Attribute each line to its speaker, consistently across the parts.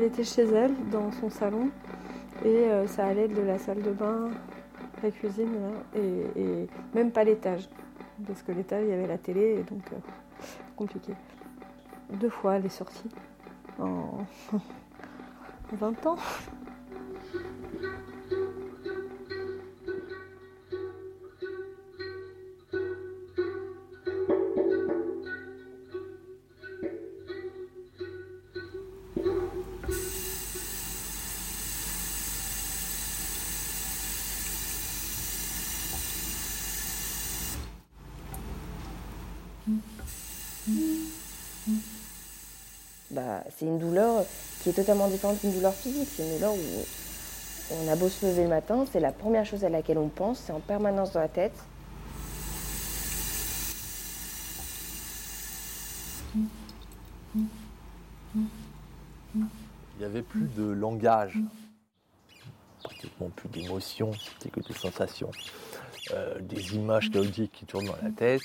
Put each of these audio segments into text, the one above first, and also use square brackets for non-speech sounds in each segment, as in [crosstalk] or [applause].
Speaker 1: Elle était chez elle, dans son salon, et euh, ça allait de la salle de bain, la cuisine, et, et même pas l'étage. Parce que l'étage, il y avait la télé, et donc euh, compliqué. Deux fois, elle est sortie. En [laughs] 20 ans.
Speaker 2: Bah, c'est une douleur qui est totalement différente d'une douleur physique. C'est une douleur où on a beau se lever le matin, c'est la première chose à laquelle on pense, c'est en permanence dans la tête.
Speaker 3: Il n'y avait plus de langage, pratiquement plus d'émotions, c'était que des sensations, Euh, des images chaotiques qui tournent dans la tête.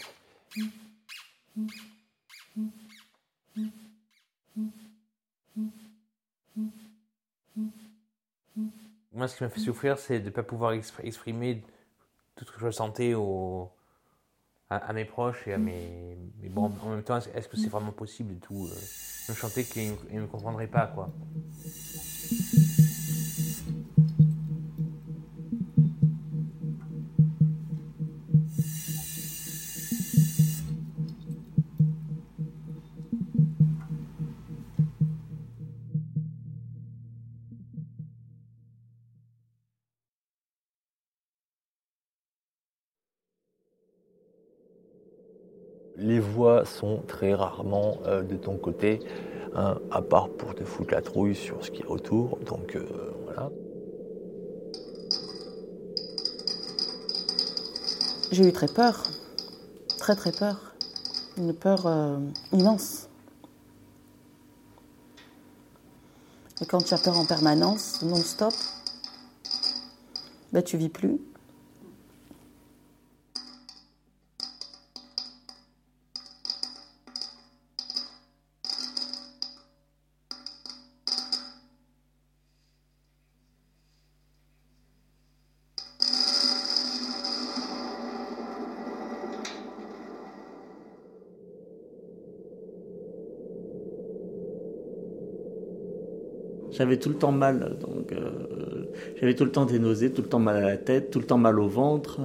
Speaker 4: Moi, ce qui m'a fait souffrir, c'est de ne pas pouvoir expr- exprimer tout ce que je ressentais à, mes proches et à mes. Mais bon, en même temps, est-ce que c'est vraiment possible et tout euh, me chantais qu'ils ne me comprendraient pas, quoi.
Speaker 3: Les voix sont très rarement euh, de ton côté, hein, à part pour te foutre la trouille sur ce qui est autour. Donc euh, voilà.
Speaker 5: J'ai eu très peur, très très peur, une peur euh, immense. Et quand tu as peur en permanence, non-stop, ben tu vis plus.
Speaker 6: J'avais tout le temps mal, donc euh, j'avais tout le temps des nausées, tout le temps mal à la tête, tout le temps mal au ventre.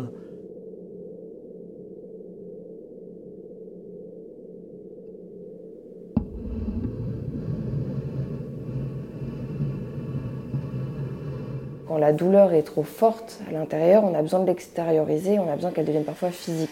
Speaker 2: Quand la douleur est trop forte à l'intérieur, on a besoin de l'extérioriser, on a besoin qu'elle devienne parfois physique.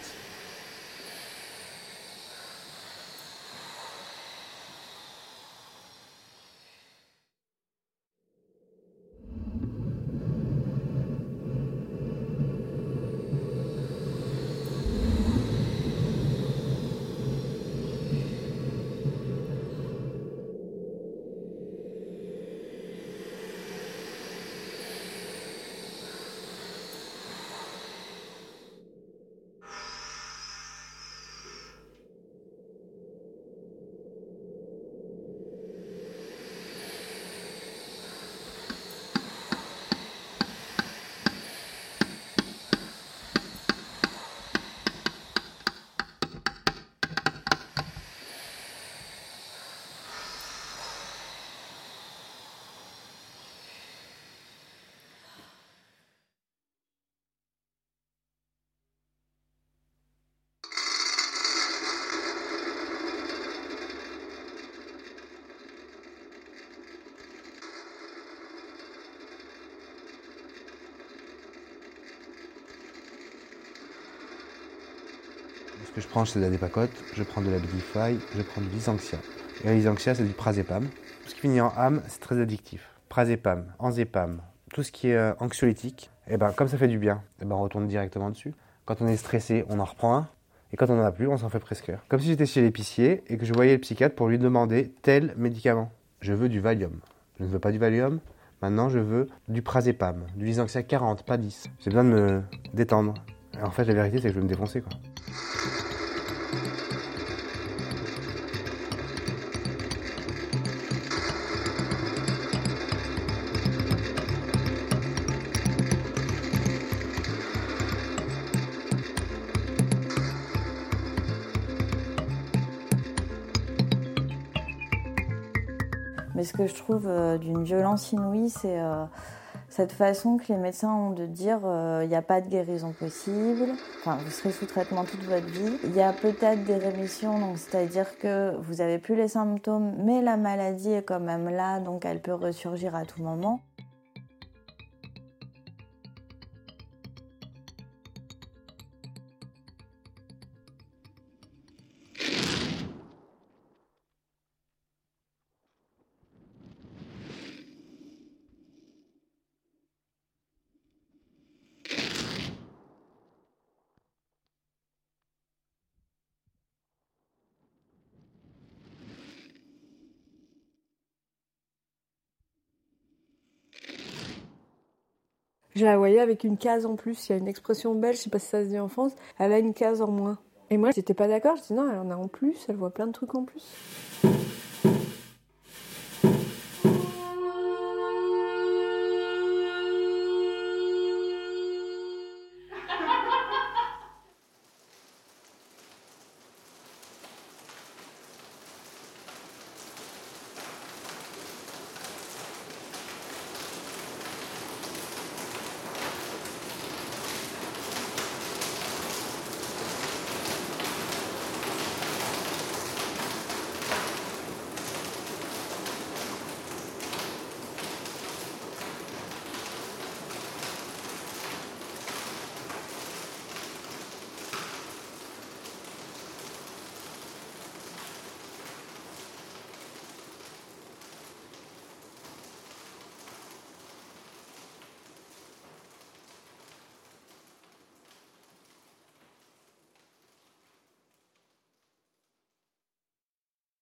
Speaker 7: Ce que je prends, c'est de la dépacote, je prends de la Bidify, je prends du Lysanxia. Et la Lysanxia, c'est du Prazépam. Tout ce qui finit en âme, c'est très addictif. Prazépam, Anzépam, tout ce qui est euh, anxiolytique, et ben, comme ça fait du bien, et ben, on retourne directement dessus. Quand on est stressé, on en reprend un. Et quand on n'en a plus, on s'en fait prescrire. Comme si j'étais chez l'épicier et que je voyais le psychiatre pour lui demander tel médicament. Je veux du Valium. Je ne veux pas du Valium. Maintenant, je veux du Prazépam, du Lysanxia 40, pas 10. J'ai besoin de me détendre. En fait, la vérité, c'est que je vais me défoncer.
Speaker 8: Mais ce que je trouve euh, d'une violence inouïe, c'est euh, cette façon que les médecins ont de dire il n'y a pas de guérison possible, enfin vous serez sous traitement toute votre vie. Il y a peut-être des rémissions, donc c'est-à-dire que vous n'avez plus les symptômes, mais la maladie est quand même là, donc elle peut ressurgir à tout moment.
Speaker 1: Je la voyais avec une case en plus. Il y a une expression belge, je sais pas si ça se dit en France. Elle a une case en moins. Et moi, j'étais pas d'accord. Je dis non, elle en a en plus. Elle voit plein de trucs en plus.